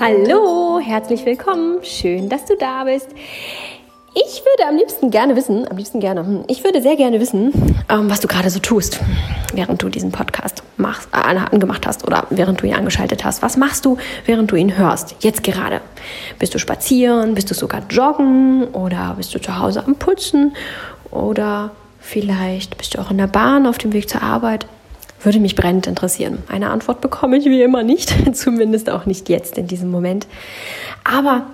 Hallo, herzlich willkommen. Schön, dass du da bist. Ich würde am liebsten gerne wissen, am liebsten gerne, hm, ich würde sehr gerne wissen, ähm, was du gerade so tust, während du diesen Podcast machst, äh, angemacht hast oder während du ihn angeschaltet hast. Was machst du, während du ihn hörst? Jetzt gerade. Bist du spazieren? Bist du sogar joggen? Oder bist du zu Hause am Putzen? Oder vielleicht bist du auch in der Bahn auf dem Weg zur Arbeit? Würde mich brennend interessieren. Eine Antwort bekomme ich wie immer nicht, zumindest auch nicht jetzt in diesem Moment. Aber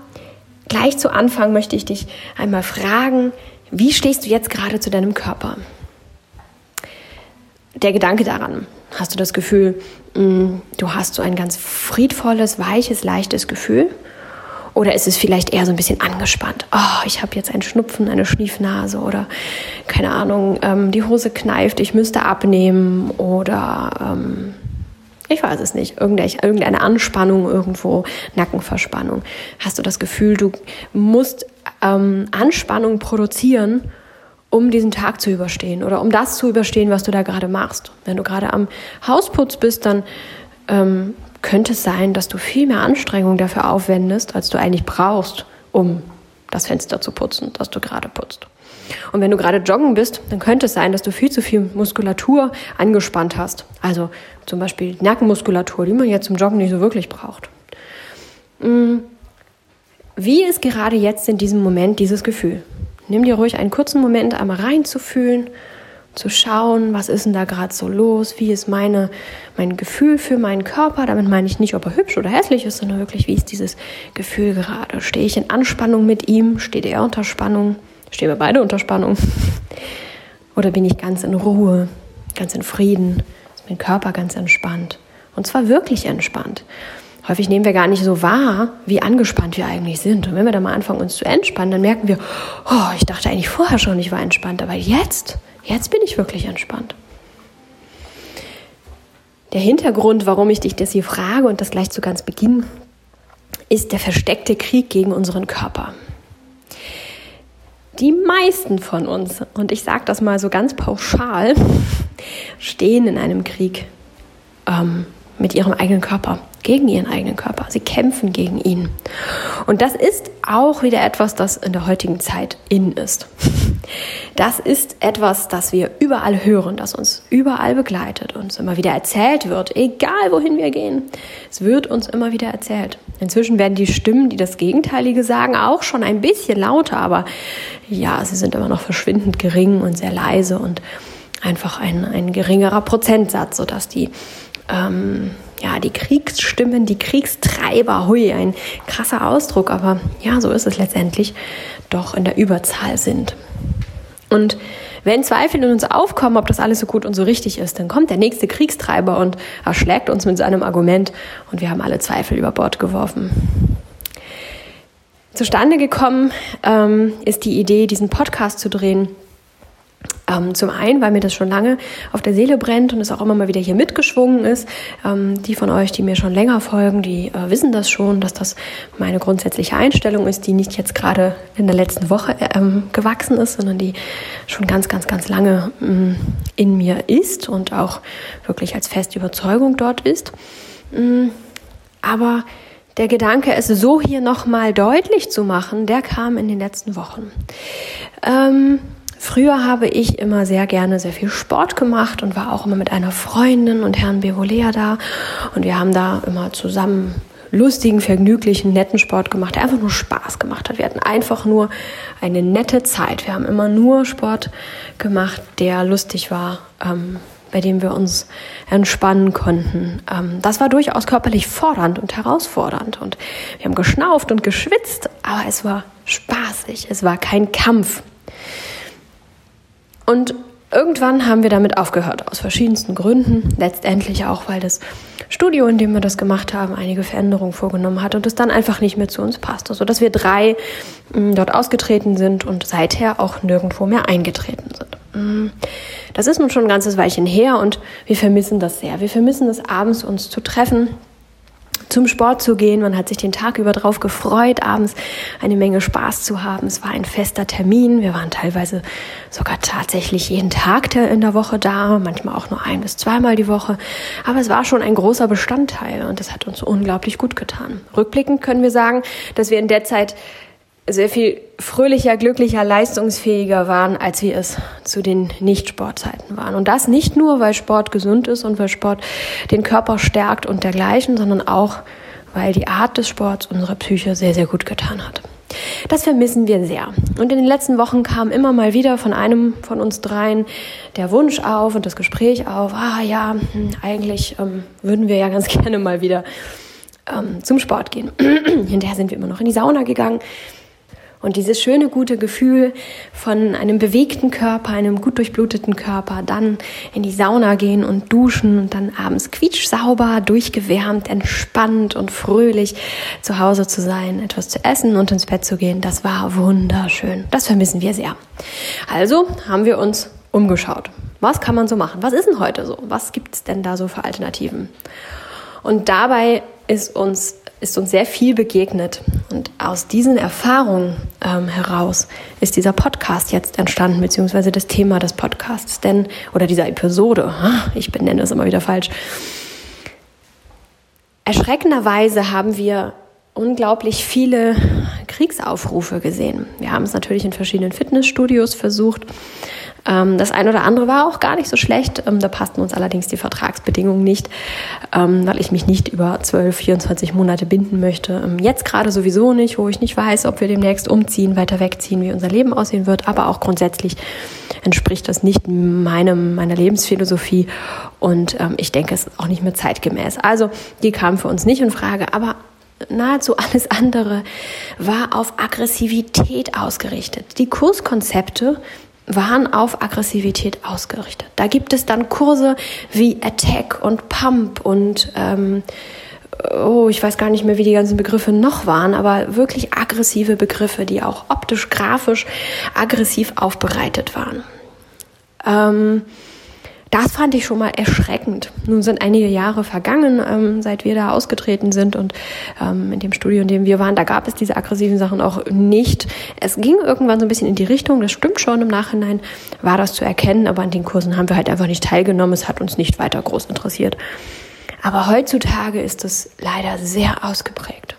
Gleich zu Anfang möchte ich dich einmal fragen, wie stehst du jetzt gerade zu deinem Körper? Der Gedanke daran, hast du das Gefühl, mm, du hast so ein ganz friedvolles, weiches, leichtes Gefühl? Oder ist es vielleicht eher so ein bisschen angespannt? Oh, ich habe jetzt einen Schnupfen, eine Schniefnase oder keine Ahnung, ähm, die Hose kneift, ich müsste abnehmen oder ähm, ich weiß es nicht, irgendeine Anspannung irgendwo, Nackenverspannung. Hast du das Gefühl, du musst ähm, Anspannung produzieren, um diesen Tag zu überstehen oder um das zu überstehen, was du da gerade machst. Wenn du gerade am Hausputz bist, dann ähm, könnte es sein, dass du viel mehr Anstrengung dafür aufwendest, als du eigentlich brauchst, um das Fenster zu putzen, das du gerade putzt. Und wenn du gerade joggen bist, dann könnte es sein, dass du viel zu viel Muskulatur angespannt hast. Also zum Beispiel Nackenmuskulatur, die man jetzt zum Joggen nicht so wirklich braucht. Mm. Wie ist gerade jetzt in diesem Moment dieses Gefühl? Nimm dir ruhig einen kurzen Moment, einmal reinzufühlen, zu schauen, was ist denn da gerade so los, wie ist meine, mein Gefühl für meinen Körper. Damit meine ich nicht, ob er hübsch oder hässlich ist, sondern wirklich, wie ist dieses Gefühl gerade? Stehe ich in Anspannung mit ihm? Steht er unter Spannung? Stehen wir beide unter Spannung? Oder bin ich ganz in Ruhe, ganz in Frieden, ist mein Körper ganz entspannt? Und zwar wirklich entspannt. Häufig nehmen wir gar nicht so wahr, wie angespannt wir eigentlich sind. Und wenn wir dann mal anfangen, uns zu entspannen, dann merken wir, oh, ich dachte eigentlich vorher schon, ich war entspannt, aber jetzt, jetzt bin ich wirklich entspannt. Der Hintergrund, warum ich dich das hier frage und das gleich zu ganz Beginn, ist der versteckte Krieg gegen unseren Körper die meisten von uns, und ich sage das mal so ganz pauschal, stehen in einem Krieg ähm, mit ihrem eigenen Körper, gegen ihren eigenen Körper. Sie kämpfen gegen ihn. Und das ist auch wieder etwas, das in der heutigen Zeit in ist. Das ist etwas, das wir überall hören, das uns überall begleitet, uns immer wieder erzählt wird, egal wohin wir gehen. Es wird uns immer wieder erzählt. Inzwischen werden die Stimmen, die das Gegenteilige sagen, auch schon ein bisschen lauter, aber ja, sie sind immer noch verschwindend gering und sehr leise und einfach ein, ein geringerer Prozentsatz, sodass die ähm, ja, die Kriegsstimmen, die Kriegstreiber, hui, ein krasser Ausdruck, aber ja, so ist es letztendlich, doch in der Überzahl sind. Und wenn Zweifel in uns aufkommen, ob das alles so gut und so richtig ist, dann kommt der nächste Kriegstreiber und erschlägt uns mit seinem Argument und wir haben alle Zweifel über Bord geworfen. Zustande gekommen ähm, ist die Idee, diesen Podcast zu drehen, ähm, zum einen, weil mir das schon lange auf der Seele brennt und es auch immer mal wieder hier mitgeschwungen ist. Ähm, die von euch, die mir schon länger folgen, die äh, wissen das schon, dass das meine grundsätzliche Einstellung ist, die nicht jetzt gerade in der letzten Woche ähm, gewachsen ist, sondern die schon ganz, ganz, ganz lange ähm, in mir ist und auch wirklich als feste Überzeugung dort ist. Ähm, aber der Gedanke, es so hier nochmal deutlich zu machen, der kam in den letzten Wochen. Früher habe ich immer sehr gerne sehr viel Sport gemacht und war auch immer mit einer Freundin und Herrn Bevolea da. Und wir haben da immer zusammen lustigen, vergnüglichen, netten Sport gemacht, der einfach nur Spaß gemacht hat. Wir hatten einfach nur eine nette Zeit. Wir haben immer nur Sport gemacht, der lustig war, ähm, bei dem wir uns entspannen konnten. Ähm, das war durchaus körperlich fordernd und herausfordernd. Und wir haben geschnauft und geschwitzt, aber es war spaßig. Es war kein Kampf. Und irgendwann haben wir damit aufgehört, aus verschiedensten Gründen. Letztendlich auch, weil das Studio, in dem wir das gemacht haben, einige Veränderungen vorgenommen hat und es dann einfach nicht mehr zu uns passte, sodass wir drei mm, dort ausgetreten sind und seither auch nirgendwo mehr eingetreten sind. Mm. Das ist nun schon ein ganzes Weilchen her und wir vermissen das sehr. Wir vermissen es abends uns zu treffen, zum Sport zu gehen. Man hat sich den Tag über drauf gefreut, abends eine Menge Spaß zu haben. Es war ein fester Termin. Wir waren teilweise sogar tatsächlich jeden Tag in der Woche da, manchmal auch nur ein bis zweimal die Woche. Aber es war schon ein großer Bestandteil und das hat uns unglaublich gut getan. Rückblickend können wir sagen, dass wir in der Zeit sehr viel fröhlicher, glücklicher, leistungsfähiger waren, als wir es zu den Nicht-Sportzeiten waren. Und das nicht nur, weil Sport gesund ist und weil Sport den Körper stärkt und dergleichen, sondern auch, weil die Art des Sports unserer Psyche sehr, sehr gut getan hat. Das vermissen wir sehr. Und in den letzten Wochen kam immer mal wieder von einem von uns dreien der Wunsch auf und das Gespräch auf, ah ja, hm, eigentlich ähm, würden wir ja ganz gerne mal wieder ähm, zum Sport gehen. Hinterher sind wir immer noch in die Sauna gegangen und dieses schöne, gute Gefühl von einem bewegten Körper, einem gut durchbluteten Körper, dann in die Sauna gehen und duschen und dann abends quietschsauber, durchgewärmt, entspannt und fröhlich zu Hause zu sein, etwas zu essen und ins Bett zu gehen, das war wunderschön. Das vermissen wir sehr. Also haben wir uns umgeschaut. Was kann man so machen? Was ist denn heute so? Was gibt es denn da so für Alternativen? Und dabei ist uns ist uns sehr viel begegnet. Und aus diesen Erfahrungen ähm, heraus ist dieser Podcast jetzt entstanden, beziehungsweise das Thema des Podcasts, denn, oder dieser Episode, ich benenne es immer wieder falsch. Erschreckenderweise haben wir unglaublich viele Kriegsaufrufe gesehen. Wir haben es natürlich in verschiedenen Fitnessstudios versucht, das eine oder andere war auch gar nicht so schlecht. Ähm, da passten uns allerdings die Vertragsbedingungen nicht, ähm, weil ich mich nicht über 12, 24 Monate binden möchte. Jetzt gerade sowieso nicht, wo ich nicht weiß, ob wir demnächst umziehen, weiter wegziehen, wie unser Leben aussehen wird. Aber auch grundsätzlich entspricht das nicht meinem, meiner Lebensphilosophie. Und ich denke, es ist auch nicht mehr zeitgemäß. Also die kamen für uns nicht in Frage. Aber nahezu alles andere war auf Aggressivität ausgerichtet. Die Kurskonzepte waren auf Aggressivität ausgerichtet. Da gibt es dann Kurse wie Attack und Pump und ähm, oh, ich weiß gar nicht mehr, wie die ganzen Begriffe noch waren, aber wirklich aggressive Begriffe, die auch optisch, grafisch aggressiv aufbereitet waren. Ähm, das fand ich schon mal erschreckend. Nun sind einige Jahre vergangen, ähm, seit wir da ausgetreten sind und ähm, in dem Studio, in dem wir waren, da gab es diese aggressiven Sachen auch nicht. Es ging irgendwann so ein bisschen in die Richtung, das stimmt schon, im Nachhinein war das zu erkennen, aber an den Kursen haben wir halt einfach nicht teilgenommen, es hat uns nicht weiter groß interessiert. Aber heutzutage ist es leider sehr ausgeprägt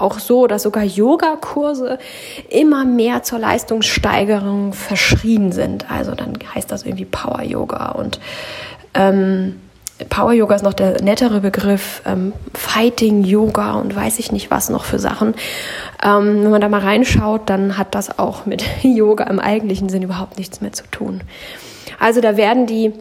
auch so, dass sogar Yogakurse immer mehr zur Leistungssteigerung verschrien sind. Also dann heißt das irgendwie Power Yoga und ähm, Power Yoga ist noch der nettere Begriff, ähm, Fighting Yoga und weiß ich nicht was noch für Sachen. Ähm, wenn man da mal reinschaut, dann hat das auch mit Yoga im eigentlichen Sinn überhaupt nichts mehr zu tun. Also da werden die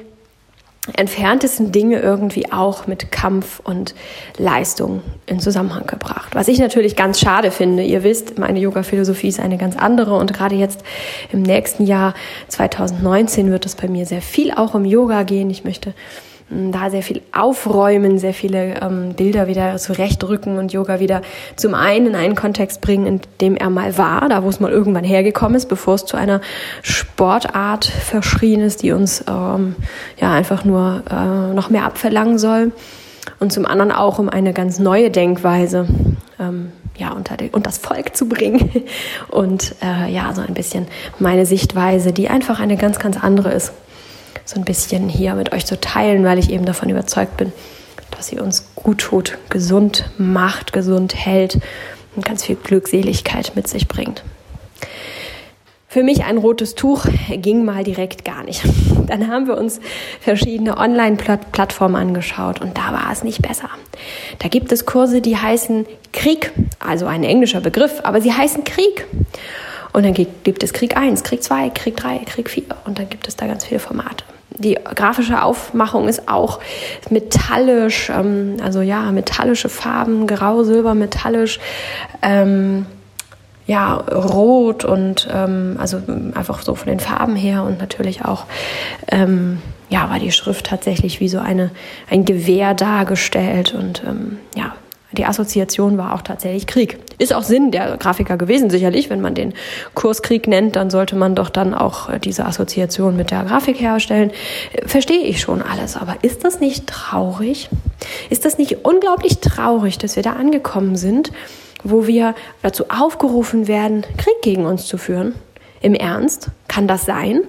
entferntesten Dinge irgendwie auch mit Kampf und Leistung in Zusammenhang gebracht. Was ich natürlich ganz schade finde. Ihr wisst, meine Yoga-Philosophie ist eine ganz andere und gerade jetzt im nächsten Jahr 2019 wird es bei mir sehr viel auch um Yoga gehen. Ich möchte da sehr viel aufräumen, sehr viele ähm, Bilder wieder zurechtrücken und Yoga wieder zum einen in einen Kontext bringen, in dem er mal war, da wo es mal irgendwann hergekommen ist, bevor es zu einer Sportart verschrien ist, die uns ähm, ja einfach nur äh, noch mehr abverlangen soll. Und zum anderen auch um eine ganz neue Denkweise ähm, ja, unter, die, unter das Volk zu bringen und äh, ja, so ein bisschen meine Sichtweise, die einfach eine ganz, ganz andere ist so ein bisschen hier mit euch zu teilen, weil ich eben davon überzeugt bin, dass sie uns gut tut, gesund macht, gesund hält und ganz viel Glückseligkeit mit sich bringt. Für mich ein rotes Tuch ging mal direkt gar nicht. Dann haben wir uns verschiedene Online-Plattformen angeschaut und da war es nicht besser. Da gibt es Kurse, die heißen Krieg, also ein englischer Begriff, aber sie heißen Krieg. Und dann gibt es Krieg 1, Krieg 2, Krieg 3, Krieg 4 und dann gibt es da ganz viele Formate. Die grafische Aufmachung ist auch metallisch, ähm, also ja, metallische Farben, grau, silber, metallisch, ähm, ja, rot und ähm, also einfach so von den Farben her und natürlich auch, ähm, ja, war die Schrift tatsächlich wie so eine, ein Gewehr dargestellt und ähm, ja, die Assoziation war auch tatsächlich Krieg. Ist auch Sinn der Grafiker gewesen, sicherlich. Wenn man den Kurskrieg nennt, dann sollte man doch dann auch äh, diese Assoziation mit der Grafik herstellen. Äh, verstehe ich schon alles, aber ist das nicht traurig? Ist das nicht unglaublich traurig, dass wir da angekommen sind, wo wir dazu aufgerufen werden, Krieg gegen uns zu führen? Im Ernst? Kann das sein?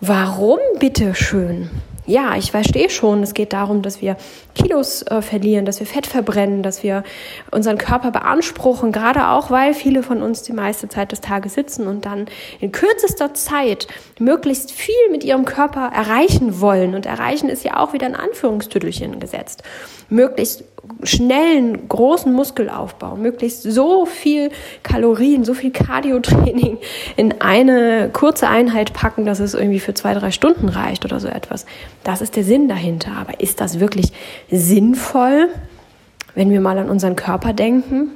Warum bitte schön? Ja, ich verstehe schon, es geht darum, dass wir Kilos äh, verlieren, dass wir Fett verbrennen, dass wir unseren Körper beanspruchen, gerade auch, weil viele von uns die meiste Zeit des Tages sitzen und dann in kürzester Zeit möglichst viel mit ihrem Körper erreichen wollen. Und erreichen ist ja auch wieder ein Anführungstüdelchen gesetzt. Möglichst schnellen, großen Muskelaufbau, möglichst so viel Kalorien, so viel Cardiotraining in eine kurze Einheit packen, dass es irgendwie für zwei, drei Stunden reicht oder so etwas. Das ist der Sinn dahinter. Aber ist das wirklich sinnvoll, wenn wir mal an unseren Körper denken?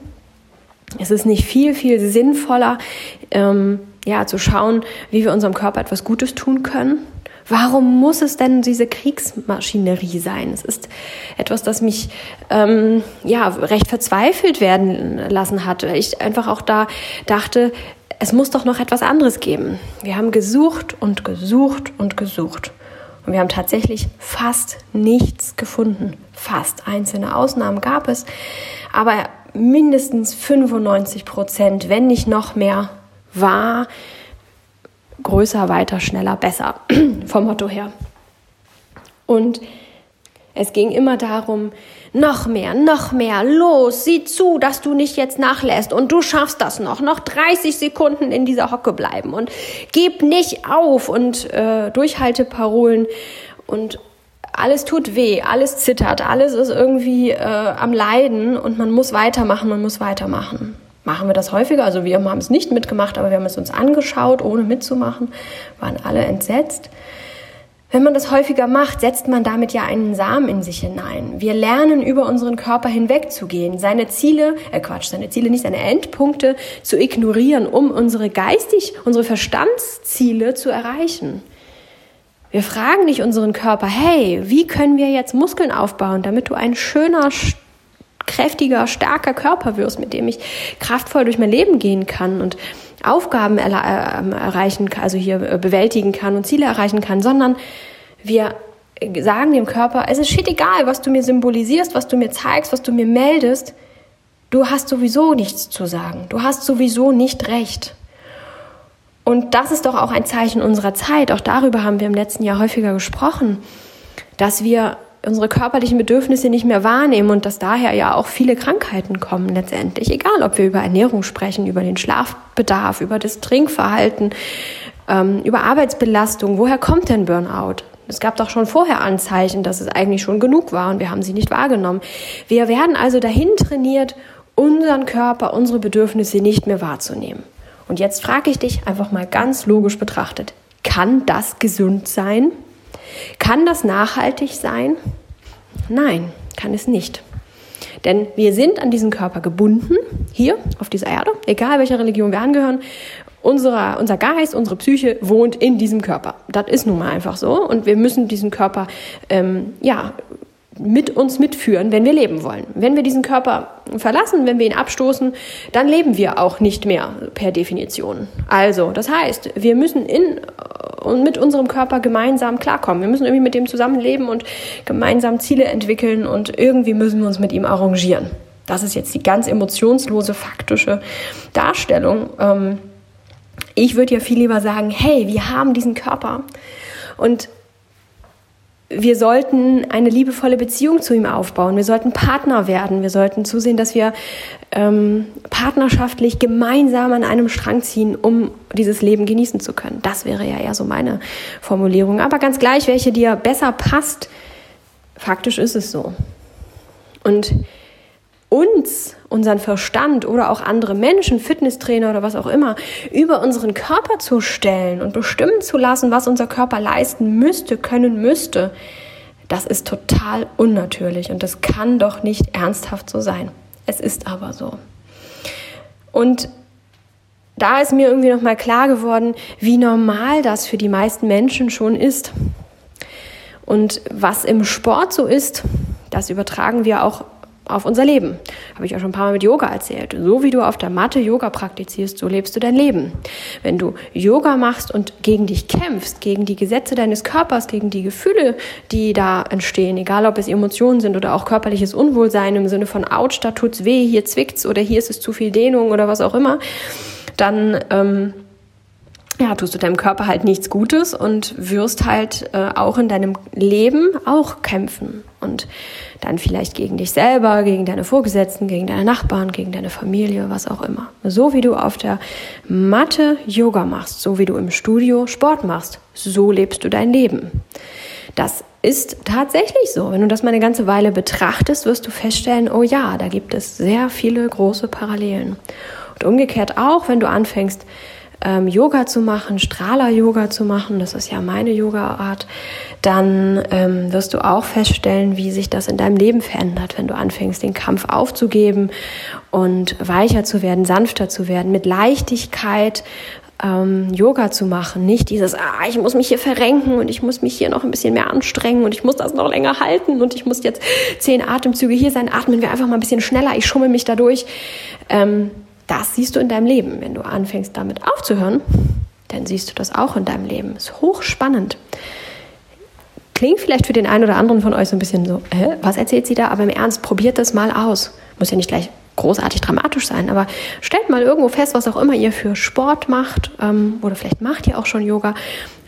Es ist nicht viel, viel sinnvoller, ähm, ja, zu schauen, wie wir unserem Körper etwas Gutes tun können Warum muss es denn diese Kriegsmaschinerie sein? Es ist etwas, das mich ähm, ja recht verzweifelt werden lassen hat. Ich einfach auch da dachte, es muss doch noch etwas anderes geben. Wir haben gesucht und gesucht und gesucht. Und wir haben tatsächlich fast nichts gefunden. Fast einzelne Ausnahmen gab es. Aber mindestens 95 Prozent, wenn nicht noch mehr, war größer, weiter, schneller, besser. Vom Motto her. Und es ging immer darum, noch mehr, noch mehr, los, sieh zu, dass du nicht jetzt nachlässt. Und du schaffst das noch, noch 30 Sekunden in dieser Hocke bleiben. Und gib nicht auf und äh, Durchhalteparolen. Und alles tut weh, alles zittert, alles ist irgendwie äh, am Leiden. Und man muss weitermachen, man muss weitermachen machen wir das häufiger. Also wir haben es nicht mitgemacht, aber wir haben es uns angeschaut, ohne mitzumachen, waren alle entsetzt. Wenn man das häufiger macht, setzt man damit ja einen Samen in sich hinein. Wir lernen über unseren Körper hinwegzugehen, seine Ziele, äh Quatsch, seine Ziele nicht, seine Endpunkte zu ignorieren, um unsere geistig, unsere Verstandsziele zu erreichen. Wir fragen nicht unseren Körper, hey, wie können wir jetzt Muskeln aufbauen, damit du ein schöner, kräftiger, starker Körper wirst, mit dem ich kraftvoll durch mein Leben gehen kann und Aufgaben er äh, erreichen, also hier äh, bewältigen kann und Ziele erreichen kann, sondern wir sagen dem Körper, es ist shit egal, was du mir symbolisierst, was du mir zeigst, was du mir meldest. Du hast sowieso nichts zu sagen. Du hast sowieso nicht recht. Und das ist doch auch ein Zeichen unserer Zeit. Auch darüber haben wir im letzten Jahr häufiger gesprochen, dass wir unsere körperlichen Bedürfnisse nicht mehr wahrnehmen und dass daher ja auch viele Krankheiten kommen letztendlich. Egal, ob wir über Ernährung sprechen, über den Schlafbedarf, über das Trinkverhalten, ähm, über Arbeitsbelastung. Woher kommt denn Burnout? Es gab doch schon vorher Anzeichen, dass es eigentlich schon genug war und wir haben sie nicht wahrgenommen. Wir werden also dahin trainiert, unseren Körper, unsere Bedürfnisse nicht mehr wahrzunehmen. Und jetzt frage ich dich einfach mal ganz logisch betrachtet, kann das gesund sein? Kann das nachhaltig sein? Nein, kann es nicht. Denn wir sind an diesen Körper gebunden, hier auf dieser Erde, egal welcher Religion wir angehören. Unser, unser Geist, unsere Psyche wohnt in diesem Körper. Das ist nun mal einfach so. Und wir müssen diesen Körper ähm, ja, mit uns mitführen, wenn wir leben wollen. Wenn wir diesen Körper verlassen, wenn wir ihn abstoßen, dann leben wir auch nicht mehr per Definition. Also, das heißt, wir müssen in und mit unserem Körper gemeinsam klarkommen. Wir müssen irgendwie mit dem zusammenleben und gemeinsam Ziele entwickeln und irgendwie müssen wir uns mit ihm arrangieren. Das ist jetzt die ganz emotionslose, faktische Darstellung. Ähm, ich würde ja viel lieber sagen, hey, wir haben diesen Körper und wir sollten eine liebevolle Beziehung zu ihm aufbauen. Wir sollten Partner werden. Wir sollten zusehen, dass wir ähm, partnerschaftlich gemeinsam an einem Strang ziehen, um dieses Leben genießen zu können. Das wäre ja eher so meine Formulierung. Aber ganz gleich, welche dir besser passt, faktisch ist es so. Und uns, unseren Verstand oder auch andere Menschen, Fitnesstrainer oder was auch immer, über unseren Körper zu stellen und bestimmen zu lassen, was unser Körper leisten müsste, können müsste, das ist total unnatürlich und das kann doch nicht ernsthaft so sein. Es ist aber so. Und da ist mir irgendwie nochmal klar geworden, wie normal das für die meisten Menschen schon ist. Und was im Sport so ist, das übertragen wir auch auf unser Leben. Habe ich auch schon ein paar Mal mit Yoga erzählt. So wie du auf der Matte Yoga praktizierst, so lebst du dein Leben. Wenn du Yoga machst und gegen dich kämpfst, gegen die Gesetze deines Körpers, gegen die Gefühle, die da entstehen, egal ob es Emotionen sind oder auch körperliches Unwohlsein im Sinne von Autsch, da tut's weh, hier zwickt's oder hier ist es zu viel Dehnung oder was auch immer, dann ähm, ja, tust du deinem Körper halt nichts Gutes und wirst halt äh, auch in deinem Leben auch kämpfen und dann vielleicht gegen dich selber, gegen deine Vorgesetzten, gegen deine Nachbarn, gegen deine Familie, was auch immer. So wie du auf der Matte Yoga machst, so wie du im Studio Sport machst, so lebst du dein Leben. Das ist tatsächlich so. Wenn du das mal eine ganze Weile betrachtest, wirst du feststellen, oh ja, da gibt es sehr viele große Parallelen. Und umgekehrt auch, wenn du anfängst, ähm, Yoga zu machen, Strahler-Yoga zu machen, das ist ja meine Yoga-Art, dann ähm, wirst du auch feststellen, wie sich das in deinem Leben verändert, wenn du anfängst, den Kampf aufzugeben und weicher zu werden, sanfter zu werden, mit Leichtigkeit ähm, Yoga zu machen. Nicht dieses, ah, ich muss mich hier verrenken und ich muss mich hier noch ein bisschen mehr anstrengen und ich muss das noch länger halten und ich muss jetzt zehn Atemzüge hier sein. Atmen wir einfach mal ein bisschen schneller, ich schummel mich dadurch. Ähm, das siehst du in deinem Leben. Wenn du anfängst damit aufzuhören, dann siehst du das auch in deinem Leben. Ist hochspannend. Klingt vielleicht für den einen oder anderen von euch so ein bisschen so, hä, was erzählt sie da? Aber im Ernst, probiert das mal aus. Muss ja nicht gleich großartig dramatisch sein, aber stellt mal irgendwo fest, was auch immer ihr für Sport macht ähm, oder vielleicht macht ihr auch schon Yoga.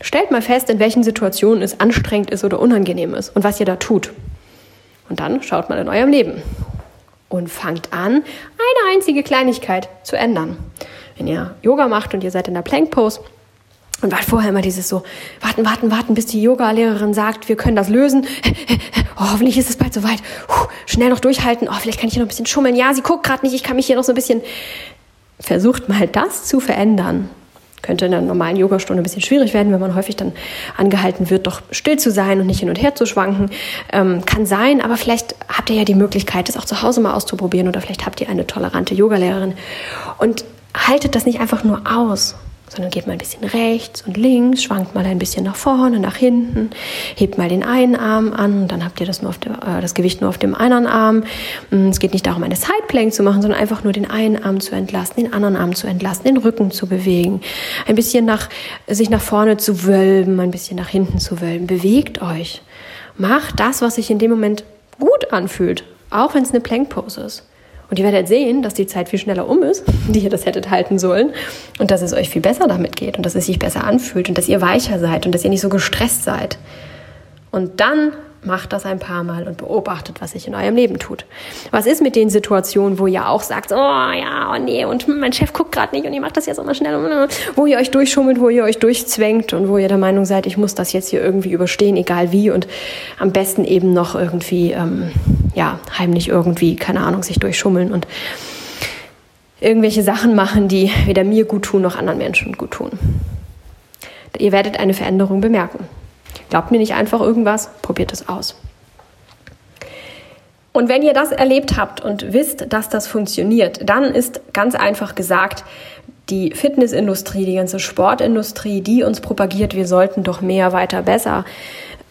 Stellt mal fest, in welchen Situationen es anstrengend ist oder unangenehm ist und was ihr da tut. Und dann schaut mal in eurem Leben und fangt an, eine einzige Kleinigkeit zu ändern. Wenn ihr Yoga macht und ihr seid in der Plank Pose und wart vorher immer dieses so, warten, warten, warten, bis die Yoga-Lehrerin sagt, wir können das lösen. Oh, hoffentlich ist es bald soweit. Schnell noch durchhalten. Oh, vielleicht kann ich hier noch ein bisschen schummeln. Ja, sie guckt gerade nicht, ich kann mich hier noch so ein bisschen. Versucht mal das zu verändern könnte in einer normalen Yogastunde ein bisschen schwierig werden, wenn man häufig dann angehalten wird, doch still zu sein und nicht hin und her zu schwanken. Ähm, kann sein, aber vielleicht habt ihr ja die Möglichkeit, das auch zu Hause mal auszuprobieren oder vielleicht habt ihr eine tolerante Yogalehrerin und haltet das nicht einfach nur aus, sondern geht mal ein bisschen rechts und links, schwankt mal ein bisschen nach vorne, nach hinten, hebt mal den einen Arm an, dann habt ihr das, nur auf der, äh, das Gewicht nur auf dem anderen Arm. Mm, es geht nicht darum, eine Sideplank zu machen, sondern einfach nur den einen Arm zu entlasten, den anderen Arm zu entlasten, den Rücken zu bewegen, ein bisschen nach, sich nach vorne zu wölben, ein bisschen nach hinten zu wölben. Bewegt euch. Macht das, was sich in dem Moment gut anfühlt, auch wenn es eine Plank-Pose ist. Und ihr werdet sehen, dass die Zeit viel schneller um ist, die ihr das hättet halten sollen. Und dass es euch viel besser damit geht und dass es sich besser anfühlt und dass ihr weicher seid und dass ihr nicht so gestresst seid. Und dann Macht das ein paar Mal und beobachtet, was sich in eurem Leben tut. Was ist mit den Situationen, wo ihr auch sagt, oh ja, oh nee, und mein Chef guckt gerade nicht und ihr macht das jetzt immer schnell, wo ihr euch durchschummelt, wo ihr euch durchzwängt und wo ihr der Meinung seid, ich muss das jetzt hier irgendwie überstehen, egal wie und am besten eben noch irgendwie, ähm, ja, heimlich irgendwie, keine Ahnung, sich durchschummeln und irgendwelche Sachen machen, die weder mir gut tun noch anderen Menschen gut tun. Ihr werdet eine Veränderung bemerken. Glaubt mir nicht einfach irgendwas, probiert es aus. Und wenn ihr das erlebt habt und wisst, dass das funktioniert, dann ist ganz einfach gesagt, die Fitnessindustrie, die ganze Sportindustrie, die uns propagiert, wir sollten doch mehr, weiter, besser,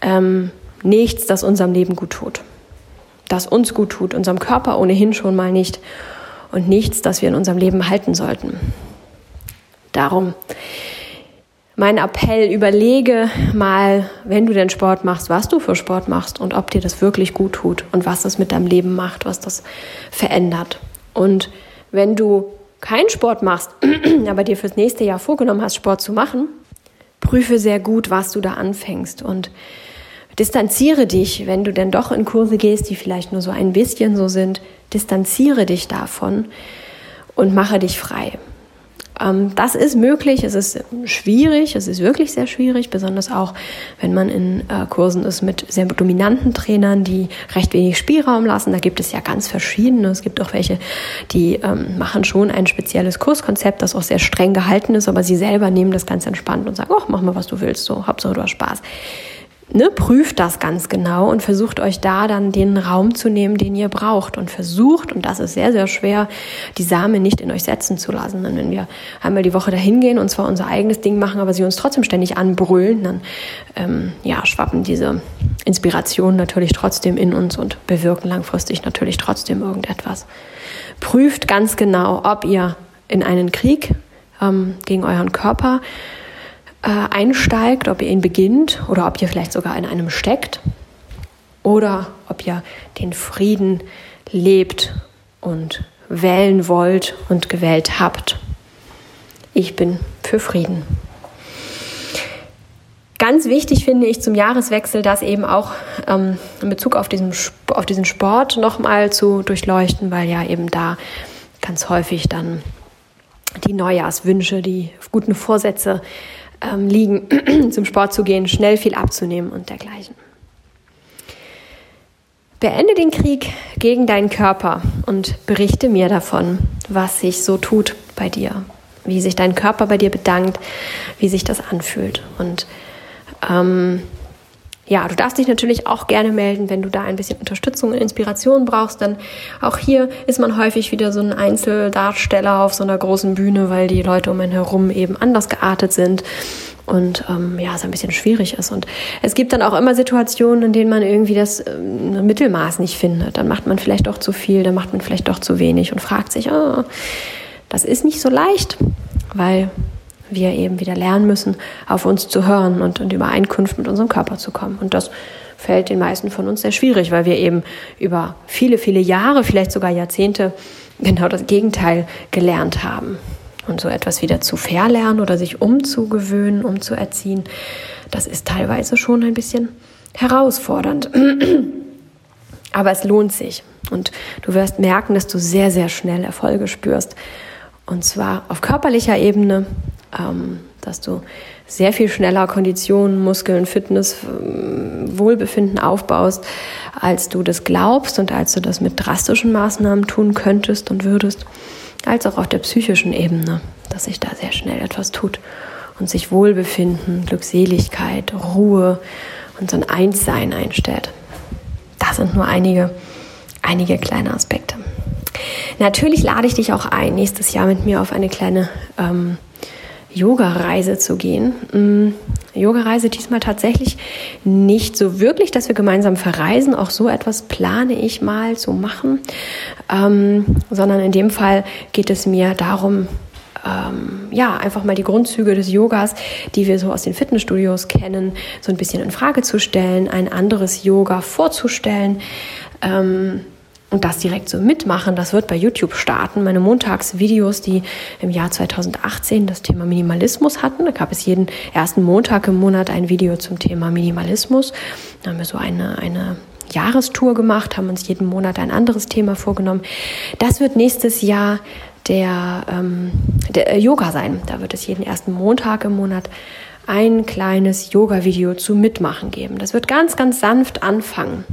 ähm, nichts, das unserem Leben gut tut. Das uns gut tut, unserem Körper ohnehin schon mal nicht und nichts, das wir in unserem Leben halten sollten. Darum mein Appell, überlege mal, wenn du den Sport machst, was du für Sport machst und ob dir das wirklich gut tut und was das mit deinem Leben macht, was das verändert. Und wenn du keinen Sport machst, aber dir fürs nächste Jahr vorgenommen hast, Sport zu machen, prüfe sehr gut, was du da anfängst und distanziere dich, wenn du denn doch in Kurse gehst, die vielleicht nur so ein bisschen so sind, distanziere dich davon und mache dich frei. Ähm, das ist möglich, es ist schwierig, es ist wirklich sehr schwierig, besonders auch, wenn man in äh, Kursen ist mit sehr dominanten Trainern, die recht wenig Spielraum lassen. Da gibt es ja ganz verschiedene. Es gibt auch welche, die ähm, machen schon ein spezielles Kurskonzept, das auch sehr streng gehalten ist, aber sie selber nehmen das ganz entspannt und sagen, oh, mach mal, was du willst, so, Hauptsache du hast Spaß. Ne, prüft das ganz genau und versucht euch da dann den Raum zu nehmen, den ihr braucht und versucht, und das ist sehr, sehr schwer, die Samen nicht in euch setzen zu lassen. Denn wenn wir einmal die Woche dahin gehen und zwar unser eigenes Ding machen, aber sie uns trotzdem ständig anbrüllen, dann ähm, ja, schwappen diese Inspirationen natürlich trotzdem in uns und bewirken langfristig natürlich trotzdem irgendetwas. Prüft ganz genau, ob ihr in einen Krieg ähm, gegen euren Körper äh, einsteigt, ob ihr ihn beginnt oder ob ihr vielleicht sogar in einem steckt oder ob ihr den Frieden lebt und wählen wollt und gewählt habt. Ich bin für Frieden. Ganz wichtig finde ich zum Jahreswechsel, das eben auch ähm, in Bezug auf diesen, auf diesen Sport nochmal zu durchleuchten, weil ja eben da ganz häufig dann die Neujahrswünsche, die guten Vorsätze ähm, liegen, zum Sport zu gehen, schnell viel abzunehmen und dergleichen. Beende den Krieg gegen deinen Körper und berichte mir davon, was sich so tut bei dir, wie sich dein Körper bei dir bedankt, wie sich das anfühlt. Und ähm, ja, du darfst dich natürlich auch gerne melden, wenn du da ein bisschen Unterstützung und Inspiration brauchst. Denn auch hier ist man häufig wieder so ein Einzeldarsteller auf so einer großen Bühne, weil die Leute um einen herum eben anders geartet sind und ähm, ja, es ein bisschen schwierig ist. Und es gibt dann auch immer Situationen, in denen man irgendwie das ähm, Mittelmaß nicht findet. Dann macht man vielleicht doch zu viel, dann macht man vielleicht doch zu wenig und fragt sich, oh, das ist nicht so leicht, weil wir eben wieder lernen müssen, auf uns zu hören und in Übereinkunft mit unserem Körper zu kommen. Und das fällt den meisten von uns sehr schwierig, weil wir eben über viele, viele Jahre, vielleicht sogar Jahrzehnte genau das Gegenteil gelernt haben. Und so etwas wieder zu verlernen oder sich umzugewöhnen, umzuerziehen, das ist teilweise schon ein bisschen herausfordernd. Aber es lohnt sich. Und du wirst merken, dass du sehr, sehr schnell Erfolge spürst. Und zwar auf körperlicher Ebene, ähm, dass du sehr viel schneller Konditionen, Muskeln, Fitness, ähm, Wohlbefinden aufbaust, als du das glaubst und als du das mit drastischen Maßnahmen tun könntest und würdest, als auch auf der psychischen Ebene, dass sich da sehr schnell etwas tut und sich Wohlbefinden, Glückseligkeit, Ruhe und so ein Einssein einstellt. Das sind nur einige, einige kleine Aspekte. Natürlich lade ich dich auch ein, nächstes Jahr mit mir auf eine kleine ähm, Yoga-Reise zu gehen. Mm, Yoga-Reise diesmal tatsächlich nicht so wirklich, dass wir gemeinsam verreisen. Auch so etwas plane ich mal zu machen. Ähm, sondern in dem Fall geht es mir darum, ähm, ja, einfach mal die Grundzüge des Yogas, die wir so aus den Fitnessstudios kennen, so ein bisschen in Frage zu stellen, ein anderes Yoga vorzustellen. Ähm, und das direkt so mitmachen, das wird bei YouTube starten. Meine Montagsvideos, die im Jahr 2018 das Thema Minimalismus hatten, da gab es jeden ersten Montag im Monat ein Video zum Thema Minimalismus. Da haben wir so eine, eine Jahrestour gemacht, haben uns jeden Monat ein anderes Thema vorgenommen. Das wird nächstes Jahr der, ähm, der äh, Yoga sein. Da wird es jeden ersten Montag im Monat ein kleines Yoga-Video zu Mitmachen geben. Das wird ganz, ganz sanft anfangen.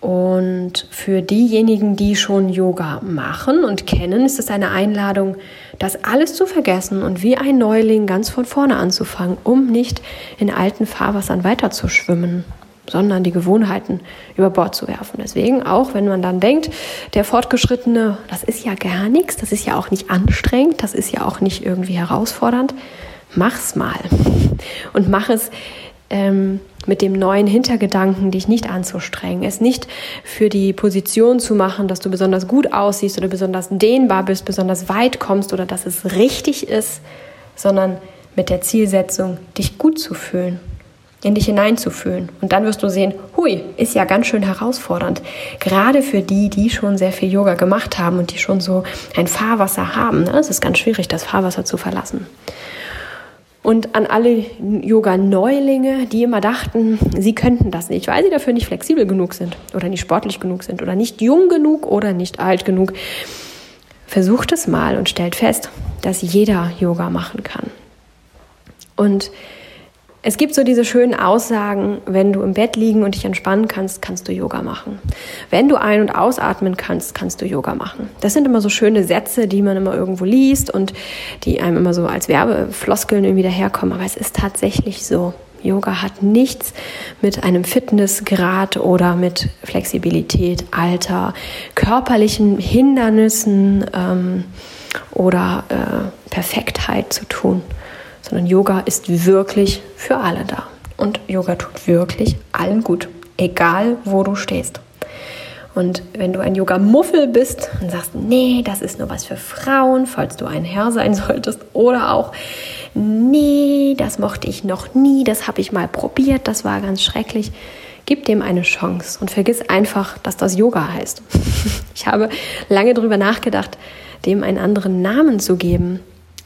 Und für diejenigen, die schon Yoga machen und kennen, ist es eine Einladung, das alles zu vergessen und wie ein Neuling ganz von vorne anzufangen, um nicht in alten Fahrwassern weiterzuschwimmen, sondern die Gewohnheiten über Bord zu werfen. Deswegen auch, wenn man dann denkt, der Fortgeschrittene, das ist ja gar nichts, das ist ja auch nicht anstrengend, das ist ja auch nicht irgendwie herausfordernd, mach's mal und mach es ähm, mit dem neuen Hintergedanken, dich nicht anzustrengen, es nicht für die Position zu machen, dass du besonders gut aussiehst oder besonders dehnbar bist, besonders weit kommst oder dass es richtig ist, sondern mit der Zielsetzung, dich gut zu fühlen, in dich hineinzufühlen. Und dann wirst du sehen, hui, ist ja ganz schön herausfordernd. Gerade für die, die schon sehr viel Yoga gemacht haben und die schon so ein Fahrwasser haben. Ne? Es ist ganz schwierig, das Fahrwasser zu verlassen. Und an alle Yoga-Neulinge, die immer dachten, sie könnten das nicht, weil sie dafür nicht flexibel genug sind oder nicht sportlich genug sind oder nicht jung genug oder nicht alt genug. Versucht es mal und stellt fest, dass jeder Yoga machen kann. Und es gibt so diese schönen Aussagen, wenn du im Bett liegen und dich entspannen kannst, kannst du Yoga machen. Wenn du ein- und ausatmen kannst, kannst du Yoga machen. Das sind immer so schöne Sätze, die man immer irgendwo liest und die einem immer so als Werbefloskeln irgendwie daherkommen. Aber es ist tatsächlich so. Yoga hat nichts mit einem Fitnessgrad oder mit Flexibilität, Alter, körperlichen Hindernissen ähm, oder äh, Perfektheit zu tun, sondern Yoga ist wirklich für alle da. Und Yoga tut wirklich allen gut, egal wo du stehst. Und wenn du ein Yoga-Muffel bist und sagst, nee, das ist nur was für Frauen, falls du ein Herr sein solltest, oder auch, nee, das mochte ich noch nie, das habe ich mal probiert, das war ganz schrecklich, gib dem eine Chance und vergiss einfach, dass das Yoga heißt. Ich habe lange darüber nachgedacht, dem einen anderen Namen zu geben,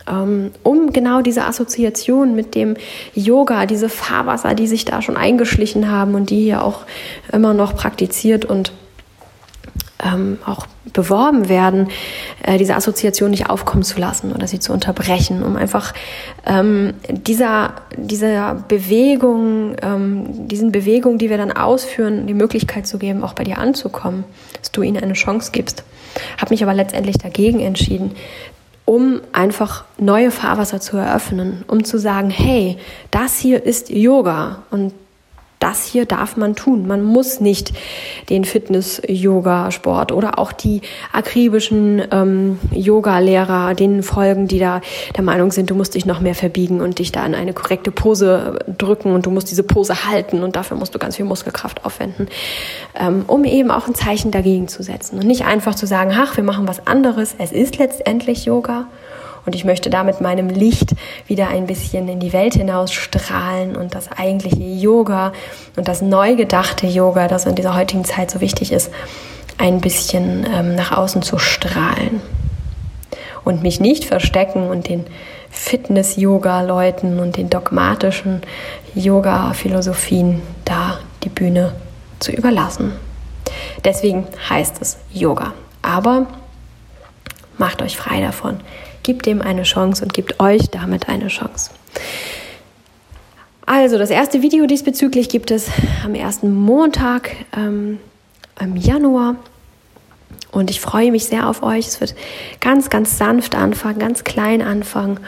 um genau diese Assoziation mit dem Yoga, diese Fahrwasser, die sich da schon eingeschlichen haben und die hier auch immer noch praktiziert und ähm, auch beworben werden, äh, diese Assoziation nicht aufkommen zu lassen oder sie zu unterbrechen, um einfach ähm, dieser, dieser Bewegung, ähm, diesen Bewegungen, die wir dann ausführen, die Möglichkeit zu geben, auch bei dir anzukommen, dass du ihnen eine Chance gibst. Habe mich aber letztendlich dagegen entschieden, um einfach neue Fahrwasser zu eröffnen, um zu sagen, hey, das hier ist Yoga. Und das hier darf man tun. Man muss nicht den Fitness-Yoga-Sport oder auch die akribischen ähm, Yoga-Lehrer denen folgen, die da der Meinung sind, du musst dich noch mehr verbiegen und dich da in eine korrekte Pose drücken und du musst diese Pose halten und dafür musst du ganz viel Muskelkraft aufwenden, ähm, um eben auch ein Zeichen dagegen zu setzen und nicht einfach zu sagen, ach, wir machen was anderes. Es ist letztendlich Yoga und ich möchte damit meinem Licht wieder ein bisschen in die Welt hinaus strahlen und das eigentliche Yoga und das neu gedachte Yoga, das in dieser heutigen Zeit so wichtig ist, ein bisschen ähm, nach außen zu strahlen. Und mich nicht verstecken und den Fitness-Yoga-Leuten und den dogmatischen Yoga-Philosophien da die Bühne zu überlassen. Deswegen heißt es Yoga. Aber macht euch frei davon. Gebt dem eine Chance und gebt euch damit eine Chance. Also, das erste Video diesbezüglich gibt es am ersten Montag ähm, im Januar. Und ich freue mich sehr auf euch. Es wird ganz, ganz sanft anfangen, ganz klein anfangen.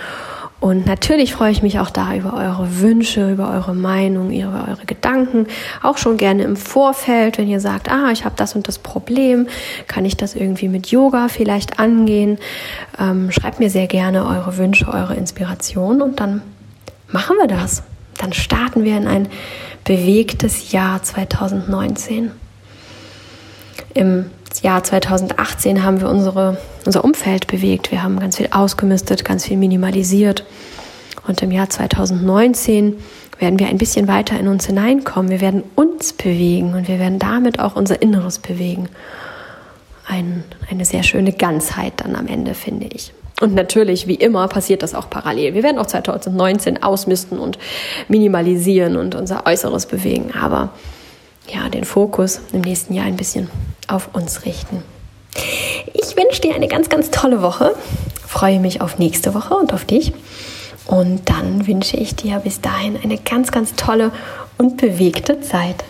Und natürlich freue ich mich auch da über eure Wünsche, über eure Meinung, über eure Gedanken. Auch schon gerne im Vorfeld, wenn ihr sagt, ah, ich habe das und das Problem, kann ich das irgendwie mit Yoga vielleicht angehen? Ähm, schreibt mir sehr gerne eure Wünsche, eure Inspiration und dann machen wir das. Dann starten wir in ein bewegtes Jahr 2019. Im Jahr 2018 haben wir unsere, unser Umfeld bewegt. Wir haben ganz viel ausgemistet, ganz viel minimalisiert. Und im Jahr 2019 werden wir ein bisschen weiter in uns hineinkommen. Wir werden uns bewegen und wir werden damit auch unser Inneres bewegen. Ein, eine sehr schöne Ganzheit dann am Ende, finde ich. Und natürlich, wie immer, passiert das auch parallel. Wir werden auch 2019 ausmisten und minimalisieren und unser Äußeres bewegen. Aber ja, den Fokus im nächsten Jahr ein bisschen auf uns richten. Ich wünsche dir eine ganz, ganz tolle Woche. Freue mich auf nächste Woche und auf dich. Und dann wünsche ich dir bis dahin eine ganz, ganz tolle und bewegte Zeit.